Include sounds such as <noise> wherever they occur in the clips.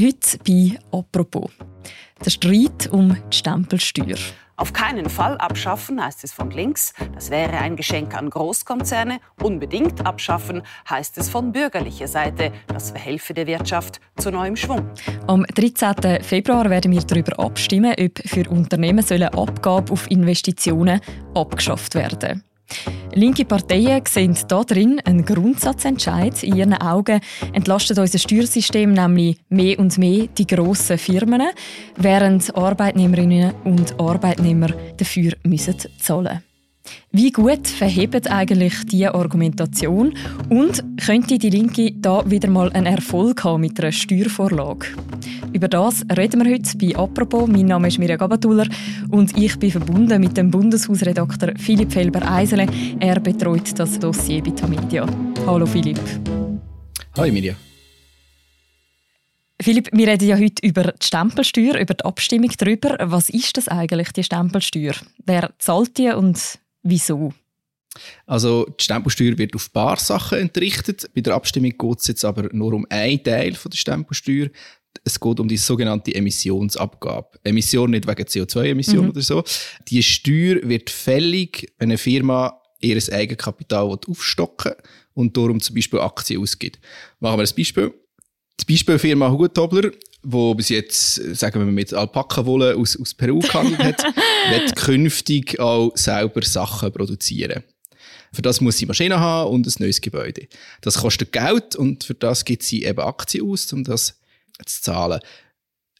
Heute bei «Apropos». Der Streit um die Stempelsteuer. Auf keinen Fall abschaffen, heißt es von links. Das wäre ein Geschenk an Großkonzerne. Unbedingt abschaffen, heißt es von bürgerlicher Seite. Das verhelfe der Wirtschaft zu neuem Schwung. Am 13. Februar werden wir darüber abstimmen, ob für Unternehmen Abgabe auf Investitionen abgeschafft werden sollen. Linke Parteien sehen drin einen Grundsatzentscheid. In ihren Augen entlastet unser Steuersystem nämlich mehr und mehr die grossen Firmen, während Arbeitnehmerinnen und Arbeitnehmer dafür müssen zahlen müssen. Wie gut verhebt eigentlich diese Argumentation und könnte die Linke da wieder mal einen Erfolg haben mit einer Steuervorlage? Über das reden wir heute bei «Apropos». Mein Name ist Mirja Gabatuller und ich bin verbunden mit dem Bundeshausredakteur Philipp Felber-Eisele. Er betreut das Dossier bei Tamedia. Hallo Philipp. Hallo Mirja. Philipp, wir reden ja heute über die Stempelsteuer, über die Abstimmung darüber. Was ist das eigentlich, die Stempelsteuer? Wer zahlt die und Wieso? Also die Stempelsteuer wird auf ein paar Sachen entrichtet. Bei der Abstimmung geht es jetzt aber nur um einen Teil von der Stempelsteuer. Es geht um die sogenannte Emissionsabgabe. Emission nicht wegen CO2-Emissionen mhm. oder so. Die Steuer wird fällig, wenn eine Firma ihr Eigenkapital aufstocken und darum zum Beispiel Aktien ausgibt. Machen wir ein Beispiel. Die Beispielfirma Hutobler wo bis jetzt, sagen wir mit Alpaka-Wolle aus, aus Peru gehandelt hat, <laughs> wird künftig auch selber Sachen produzieren. Für das muss sie Maschinen haben und ein neues Gebäude. Das kostet Geld und für das gibt sie eben Aktien aus, um das zu zahlen.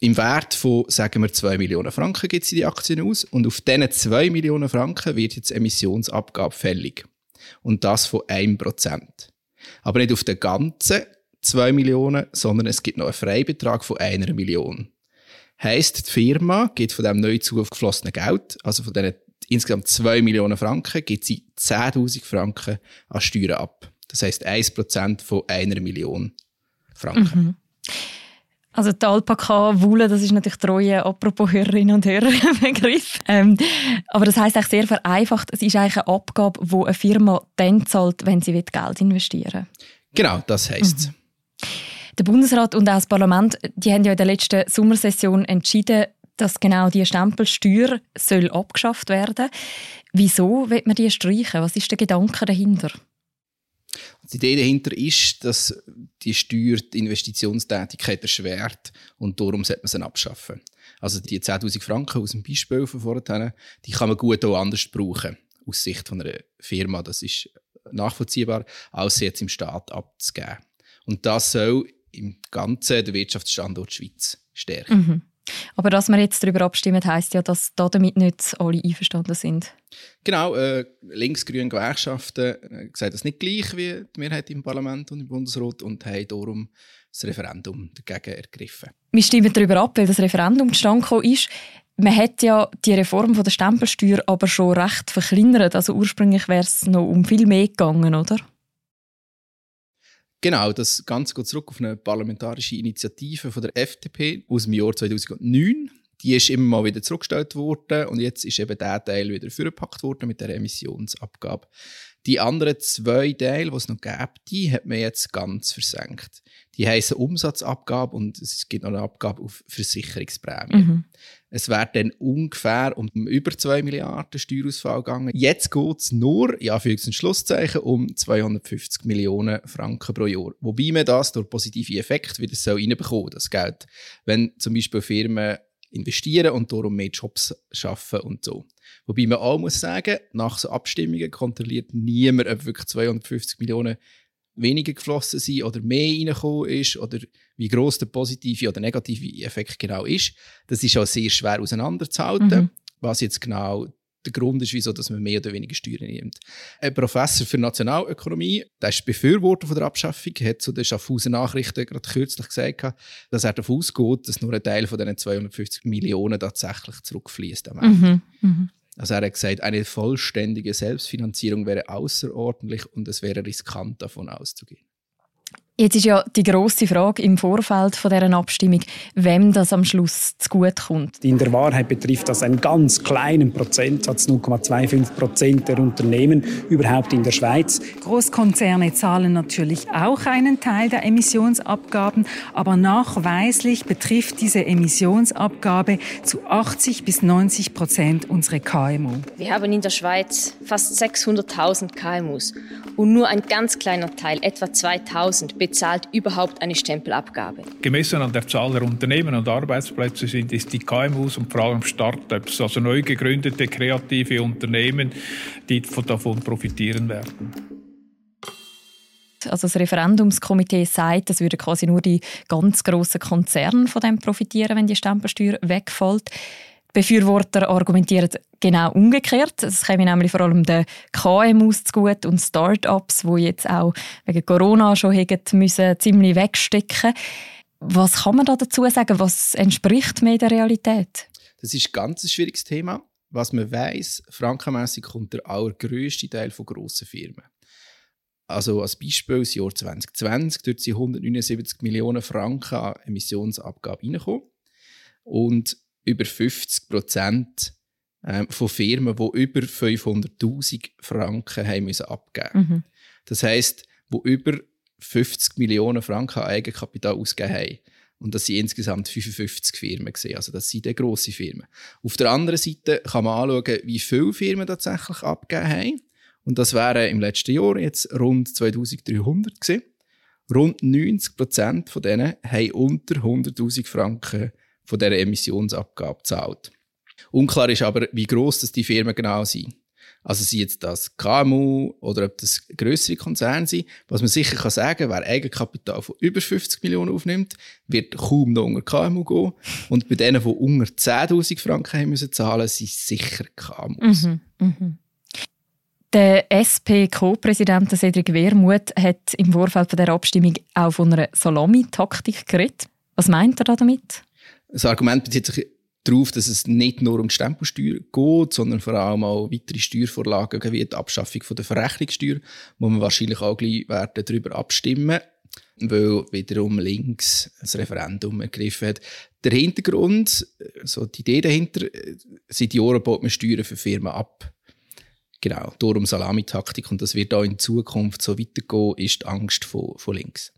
Im Wert von, sagen wir, 2 Millionen Franken gibt sie die Aktien aus und auf diesen 2 Millionen Franken wird jetzt Emissionsabgabe fällig. Und das von 1%. Aber nicht auf den ganzen 2 Millionen, sondern es gibt noch einen Freibetrag von einer Million. Heißt, die Firma gibt von dem neu zugeflossenen Geld, also von diesen insgesamt 2 Millionen Franken, gibt sie 10.000 Franken an Steuern ab. Das heisst 1% von einer Million Franken. Mhm. Also die Alpaka-Wolle, das ist natürlich treue, apropos Hörerinnen und Hörer, <laughs> Begriff. Ähm, aber das heisst eigentlich sehr vereinfacht, es ist eigentlich eine Abgabe, die eine Firma dann zahlt, wenn sie Geld investieren will. Genau, das heisst mhm. Der Bundesrat und auch das Parlament die haben ja in der letzten Sommersession entschieden, dass genau die Stempelsteuer soll abgeschafft werden. Wieso wird man die streichen? Was ist der Gedanke dahinter? Die Idee dahinter ist, dass die Steuer die Investitionstätigkeit erschwert und darum sollte man sie abschaffen. Also die 10'000 Franken aus dem Beispiel von vorhin, die kann man gut auch anders brauchen, aus Sicht von einer Firma. Das ist nachvollziehbar, als sie jetzt im Staat abzugeben. Und das soll im Ganzen den Wirtschaftsstandort Schweiz stärken. Mhm. Aber dass wir jetzt darüber abstimmen, heisst ja, dass damit nicht alle einverstanden sind. Genau, äh, linksgrüne Gewerkschaften äh, sehen das nicht gleich wie die Mehrheit im Parlament und im Bundesrat und haben darum das Referendum dagegen ergriffen. Wir stimmen darüber ab, weil das Referendum zustande gekommen ist. Man hat ja die Reform von der Stempelsteuer aber schon recht verkleinert. Also ursprünglich wäre es noch um viel mehr gegangen, oder? Genau, das Ganze geht zurück auf eine parlamentarische Initiative von der FDP aus dem Jahr 2009. Die ist immer mal wieder zurückgestellt worden und jetzt ist eben der Teil wieder vorgepackt worden mit der Emissionsabgabe. Die anderen zwei Teile, die es noch gibt, die hat man jetzt ganz versenkt. Die heißen Umsatzabgabe und es gibt noch eine Abgabe auf Versicherungsprämien. Mhm. Es wäre dann ungefähr um über 2 Milliarden Steuerausfall gegangen. Jetzt geht es nur, ja, für ein Schlusszeichen, um 250 Millionen Franken pro Jahr. Wobei man das durch positive Effekte wieder so reinbekommen, das Geld. Wenn zum Beispiel Firmen investieren und darum mehr Jobs schaffen und so. Wobei man auch muss sagen, nach so Abstimmungen kontrolliert niemand, ob wirklich 250 Millionen weniger geflossen sind oder mehr reingekommen ist oder wie groß der positive oder negative Effekt genau ist. Das ist auch sehr schwer auseinanderzuhalten, mhm. was jetzt genau der Grund ist, wieso dass man mehr oder weniger Steuern nimmt. Ein Professor für Nationalökonomie, der ist Befürworter von der Abschaffung, hat zu den Schaffhausen Nachrichten gerade kürzlich gesagt, dass er davon ausgeht, dass nur ein Teil von diesen 250 Millionen tatsächlich zurückfließt. Mhm. Mhm. Also er hat gesagt, eine vollständige Selbstfinanzierung wäre außerordentlich und es wäre riskant davon auszugehen. Jetzt ist ja die grosse Frage im Vorfeld von dieser Abstimmung, wem das am Schluss zugute kommt. In der Wahrheit betrifft das einen ganz kleinen Prozentsatz, 0,25 Prozent der Unternehmen überhaupt in der Schweiz. Großkonzerne zahlen natürlich auch einen Teil der Emissionsabgaben, aber nachweislich betrifft diese Emissionsabgabe zu 80 bis 90 Prozent unsere KMU. Wir haben in der Schweiz fast 600.000 KMUs und nur ein ganz kleiner Teil, etwa 2000, bezahlt überhaupt eine Stempelabgabe. Gemessen an der Zahl der Unternehmen und Arbeitsplätze sind es die KMUs und vor allem Startups, also neu gegründete kreative Unternehmen, die davon profitieren werden. Also das Referendumskomitee sagt, es würden quasi nur die ganz grossen Konzerne von dem profitieren, wenn die Stempelsteuer wegfällt. Befürworter argumentieren genau umgekehrt. Es käme nämlich vor allem den KMUs zugute und Start-ups, die jetzt auch wegen Corona schon müssen, ziemlich wegstecken Was kann man da dazu sagen? Was entspricht mehr der Realität? Das ist ein ganz schwieriges Thema. Was man weiß, frankenmässig kommt der allergrößte Teil von grossen Firmen. Also als Beispiel das Jahr 2020, dort sind 179 Millionen Franken an Emissionsabgabe reingekommen. Und über 50 Prozent ähm, von Firmen, die über 500.000 Franken haben müssen abgeben mhm. Das heisst, wo über 50 Millionen Franken an Eigenkapital ausgegeben haben. Und das sind insgesamt 55 Firmen gesehen. Also das sind grosse Firmen. Auf der anderen Seite kann man anschauen, wie viele Firmen tatsächlich abgegeben haben. Und das wären im letzten Jahr jetzt rund 2300 gewesen. Rund 90 Prozent von denen haben unter 100.000 Franken von dieser Emissionsabgabe zahlt. Unklar ist aber, wie gross das die Firmen genau sind. Also sind jetzt das KMU oder ob das größere Konzerne sind. Was man sicher kann sagen, wer Eigenkapital von über 50 Millionen aufnimmt, wird kaum noch unter KMU gehen. Und bei denen, die unter 10.000 Franken haben müssen zahlen, sind sicher KMUs. Mhm, mh. Der SP-Co-Präsident Cedric Wermuth hat im Vorfeld von der Abstimmung auch von einer Salami-Taktik geredet. Was meint er damit? Das Argument bezieht sich darauf, dass es nicht nur um die Stempelsteuer geht, sondern vor allem auch weitere Steuervorlagen wie die Abschaffung von der Verrechnungssteuer, wo wir wahrscheinlich auch gleich werden darüber abstimmen weil wiederum links das Referendum ergriffen hat. Der Hintergrund, so die Idee dahinter, seit Jahren baut man Steuern für Firmen ab. Genau, darum Salamitaktik und das wird auch in Zukunft so weitergehen, ist die Angst von, von links.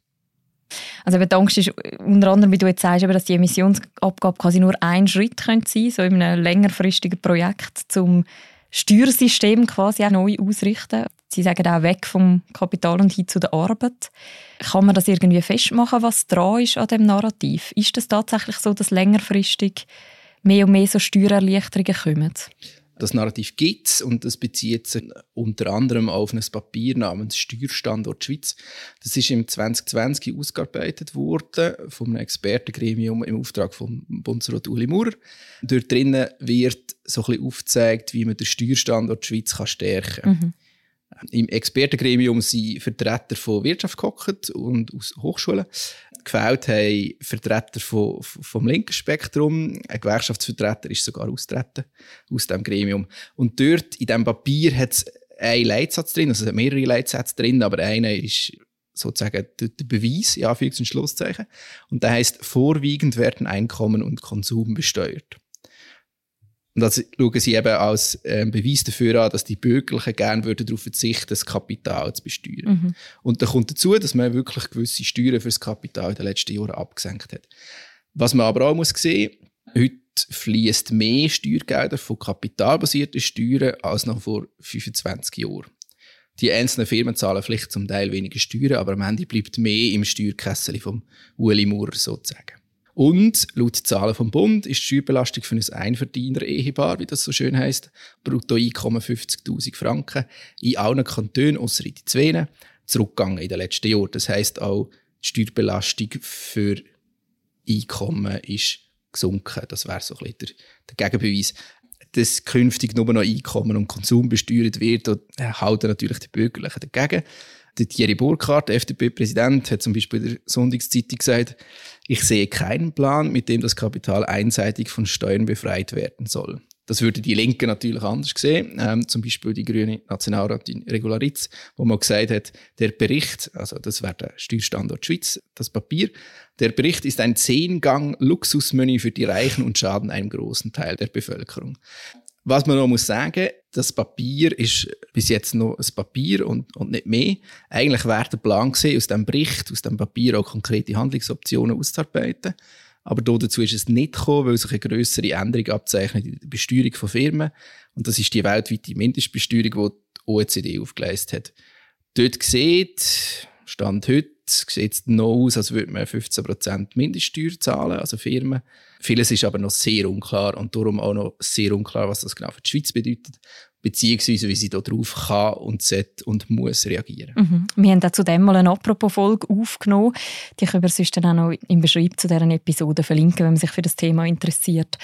Also die Angst ist unter anderem, wie du jetzt sagst, dass die Emissionsabgabe quasi nur ein Schritt könnte sein so in einem längerfristigen Projekt, zum Steuersystem quasi auch neu ausrichten. Sie sagen auch weg vom Kapital und hin zu der Arbeit. Kann man das irgendwie festmachen, was dran ist an dem Narrativ? Ist es tatsächlich so, dass längerfristig mehr und mehr so Steuererleichterungen kommen? Das Narrativ gibt es und das bezieht sich unter anderem auf ein Papier namens Steuerstandort Schweiz. Das ist im 2020 ausgearbeitet worden vom einem Expertengremium im Auftrag von Bundesrat Uli Maurer. Dort drinnen wird so ein bisschen aufgezeigt, wie man den Steuerstandort Schweiz kann stärken kann. Mhm. Im Expertengremium sind Vertreter von Wirtschaft gehockt und aus Hochschulen. Gefällt haben Vertreter von, vom linken Spektrum. Ein Gewerkschaftsvertreter ist sogar austreten aus dem Gremium. Und dort in diesem Papier hat es einen Leitsatz drin, also es hat mehrere Leitsätze drin, aber einer ist sozusagen der Beweis, ja, Anführungs- und Schlusszeichen. Und der heißt, vorwiegend werden Einkommen und Konsum besteuert. Und das schauen sie eben als ähm, Beweis dafür an, dass die Bürgerlichen gerne würden darauf verzichten, das Kapital zu besteuern. Mhm. Und da kommt dazu, dass man wirklich gewisse Steuern für das Kapital in den letzten Jahren abgesenkt hat. Was man aber auch muss sehen, heute fließt mehr Steuergelder von kapitalbasierten Steuern als noch vor 25 Jahren. Die einzelnen Firmen zahlen vielleicht zum Teil weniger Steuern, aber am Ende bleibt mehr im Steuerkessel vom Uli Maurer sozusagen. Und laut Zahlen vom Bund ist die Steuerbelastung für ein Einverdiener-Ehepaar, wie das so schön heisst, brutto Einkommen 50.000 Franken in allen Kantonen, außer in die zwei, zurückgegangen in den letzten Jahren. Das heisst auch, die Steuerbelastung für Einkommen ist gesunken. Das wäre so ein bisschen der, der Gegenbeweis. Dass künftig nur noch Einkommen und Konsum besteuert wird, halten natürlich die Bürgerlichen dagegen. Der Thierry Burkhardt, FDP-Präsident, hat zum Beispiel der Sonntagszeitung gesagt, ich sehe keinen Plan, mit dem das Kapital einseitig von Steuern befreit werden soll. Das würde die Linken natürlich anders sehen. Ähm, zum Beispiel die grüne Nationalratin Regularitz, wo man gesagt hat, der Bericht, also das wäre der Steuerstandort Schweiz, das Papier, der Bericht ist ein Zehngang-Luxusmenü für die Reichen und schaden einem großen Teil der Bevölkerung. Was man noch muss sagen, das Papier ist bis jetzt noch ein Papier und, und nicht mehr. Eigentlich wäre der Plan gewesen, aus dem Bericht, aus dem Papier auch konkrete Handlungsoptionen auszuarbeiten. Aber dazu ist es nicht gekommen, weil sich eine größere Änderung abzeichnet in der Besteuerung von Firmen. Und das ist die weltweite Mindestbesteuerung, die die OECD aufgeleistet hat. Dort sieht, Stand heute, sieht es noch aus, als würde man 15% Mindeststeuer zahlen, also Firmen. Vieles ist aber noch sehr unklar und darum auch noch sehr unklar, was das genau für die Schweiz bedeutet, beziehungsweise wie sie darauf kann und sollte und muss reagieren. Mhm. Wir haben zu dem mal eine Apropos-Folge aufgenommen. Die können wir sonst dann auch noch im Beschreib zu dieser Episode verlinken, wenn man sich für das Thema interessiert.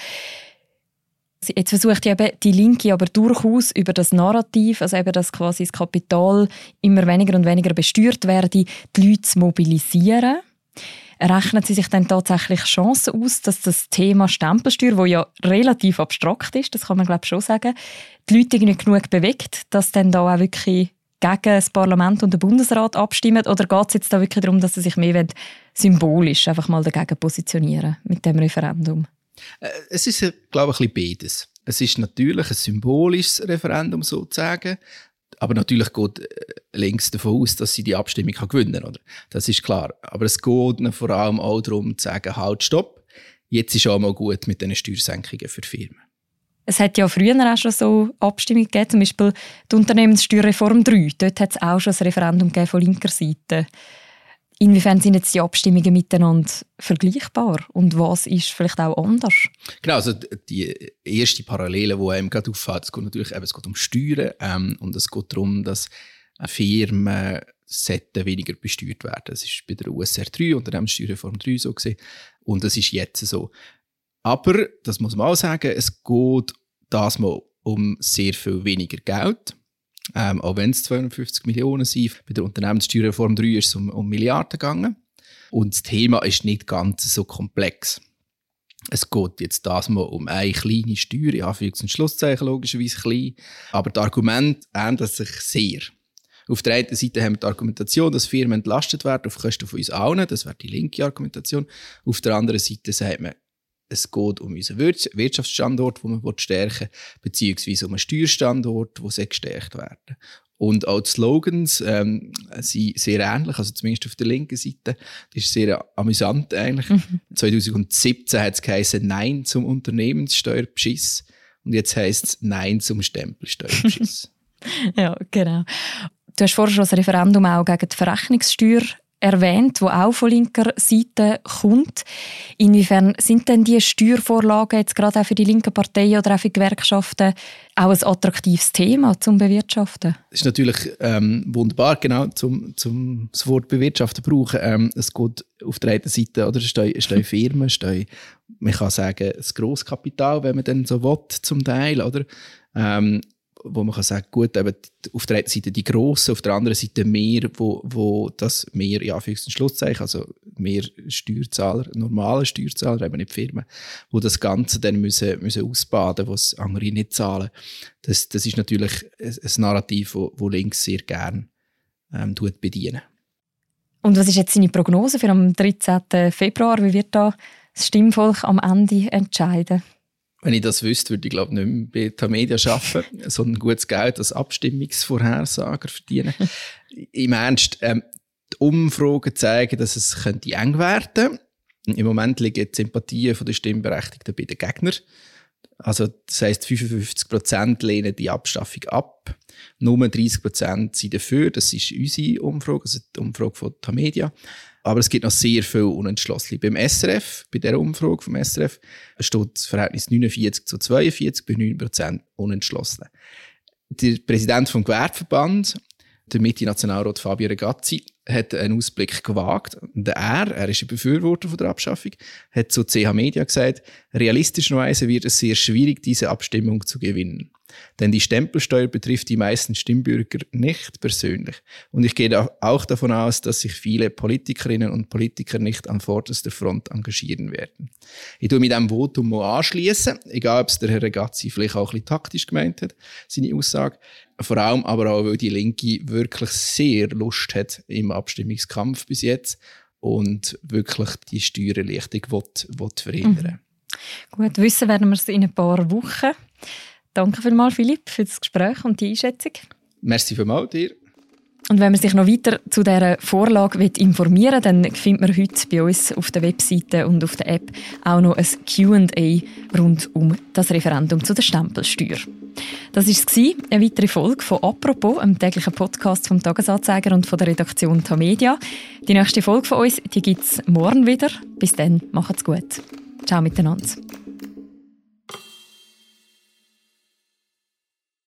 Jetzt versucht eben die Linke aber durchaus über das Narrativ, also eben, dass quasi das Kapital immer weniger und weniger besteuert werde, die Leute zu mobilisieren. Rechnen Sie sich dann tatsächlich Chancen aus, dass das Thema Stempelsteuer, wo ja relativ abstrakt ist, das kann man glaube schon sagen, die Leute nicht genug bewegt, dass dann da auch wirklich gegen das Parlament und den Bundesrat abstimmen? Oder geht es jetzt da wirklich darum, dass sie sich mehr symbolisch einfach mal dagegen positionieren mit dem Referendum? Äh, es ist, glaube ich, ein bisschen beides. Es ist natürlich ein symbolisches Referendum sozusagen, aber natürlich geht äh, links davon aus, dass sie die Abstimmung kann gewinnen kann. Das ist klar. Aber es geht vor allem auch darum zu sagen, halt, stopp, jetzt ist auch mal gut mit diesen Steuersenkungen für Firmen. Es hat ja früher auch schon so Abstimmungen gegeben, zum Beispiel die Unternehmenssteuerreform 3. Dort hat es auch schon ein Referendum von linker Seite. Inwiefern sind jetzt die Abstimmungen miteinander vergleichbar und was ist vielleicht auch anders? Genau, also die erste Parallele, die einem gerade auffällt, es geht natürlich eben, es geht um Steuern ähm, und es geht darum, dass Firmen weniger besteuert werden. Das ist bei der USR 3, Unternehmenssteuerreform 3 so gesehen und das ist jetzt so. Aber, das muss man auch sagen, es geht das mal um sehr viel weniger Geld. Ähm, auch wenn es 250 Millionen sind. Bei der Unternehmenssteuerreform 3 ist es um, um Milliarden gegangen. Und das Thema ist nicht ganz so komplex. Es geht jetzt das mal um eine kleine Steuer, ja, Anführungs- und Schlusszeichen logischerweise klein. Aber das Argument ändert sich sehr. Auf der einen Seite haben wir die Argumentation, dass Firmen entlastet werden auf Kosten von uns allen. Das wäre die linke Argumentation. Auf der anderen Seite sagt man, es geht um unseren Wirtschaftsstandort, den man stärken will, beziehungsweise um einen Steuerstandort, der gestärkt werden Und auch die Slogans ähm, sind sehr ähnlich, also zumindest auf der linken Seite. Das ist sehr amüsant eigentlich. Mhm. 2017 hat es geheißen Nein zum Unternehmenssteuerbeschiss und jetzt heißt es Nein zum Stempelsteuerbeschiss. <laughs> ja, genau. Du hast vorher schon das Referendum auch gegen die Verrechnungssteuer erwähnt, wo auch von linker Seite kommt. Inwiefern sind denn die Steuervorlagen jetzt gerade auch für die linken Parteien oder auch für Gewerkschaften auch ein attraktives Thema zum Bewirtschaften? Das ist natürlich ähm, wunderbar, genau, zum, zum das Wort bewirtschaften brauchen. Ähm, es geht auf der einen Seite, oder, stehen, stehen <laughs> Firmen, stehen, man kann sagen, das Grosskapital, wenn man dann so will, zum Teil, oder? Ähm, wo man kann sagen, gut, eben auf der einen Seite die Grossen, auf der anderen Seite mehr, wo, wo das mehr, ja, für Schlusszeichen, also mehr Steuerzahler, normale Steuerzahler, eben nicht Firmen, wo das Ganze dann müssen, müssen ausbaden, was andere nicht zahlen. Das, das ist natürlich ein, Narrativ, wo, wo links sehr gern ähm, bedienen. Und was ist jetzt seine Prognose für am 13. Februar? Wie wird da das Stimmvolk am Ende entscheiden? Wenn ich das wüsste, würde ich glaube nicht mehr bei Tamedia arbeiten, sondern gutes Geld als Abstimmungsvorhersager verdienen. Im Ernst, ähm, die Umfragen zeigen, dass es könnte eng werden Im Moment liegen die Sympathien der Stimmberechtigten bei den Gegnern. Also das heisst, 55% lehnen die Abschaffung ab. Nur 30% sind dafür. Das ist unsere Umfrage, also die Umfrage von Tamedia. Aber es gibt noch sehr viel Unentschlossene. Beim SRF, bei der Umfrage vom SRF, steht das Verhältnis 49 zu 42 bei 9% Unentschlossene. Der Präsident vom Gewerbeverband, der Mitte-Nationalrat Fabio Regazzi, hat einen Ausblick gewagt. Er, er ist ein Befürworter von der Abschaffung, hat zu CH Media gesagt, realistischerweise wird es sehr schwierig, diese Abstimmung zu gewinnen. Denn die Stempelsteuer betrifft die meisten Stimmbürger nicht persönlich. Und ich gehe auch davon aus, dass sich viele Politikerinnen und Politiker nicht an vorderster Front engagieren werden. Ich tue mit diesem Votum anschließen, egal ob es der Herr Regazzi vielleicht auch ein taktisch gemeint hat, seine Aussage. Vor allem aber auch, weil die Linke wirklich sehr Lust hat im Abstimmungskampf bis jetzt und wirklich die Steuererleichterung will, will verhindern. Mhm. Gut, wissen werden wir es in ein paar Wochen. Danke vielmals, Philipp, für das Gespräch und die Einschätzung. Merci vielmals dir. Und wenn man sich noch weiter zu dieser Vorlage informieren will, dann findet man heute bei uns auf der Webseite und auf der App auch noch ein Q&A rund um das Referendum zu der Stempelsteuer. Das war es, eine weitere Folge von «Apropos», einem täglichen Podcast vom «Tagesanzeiger» und von der Redaktion Tamedia. Die nächste Folge von uns gibt es morgen wieder. Bis dann, macht's gut. Ciao miteinander.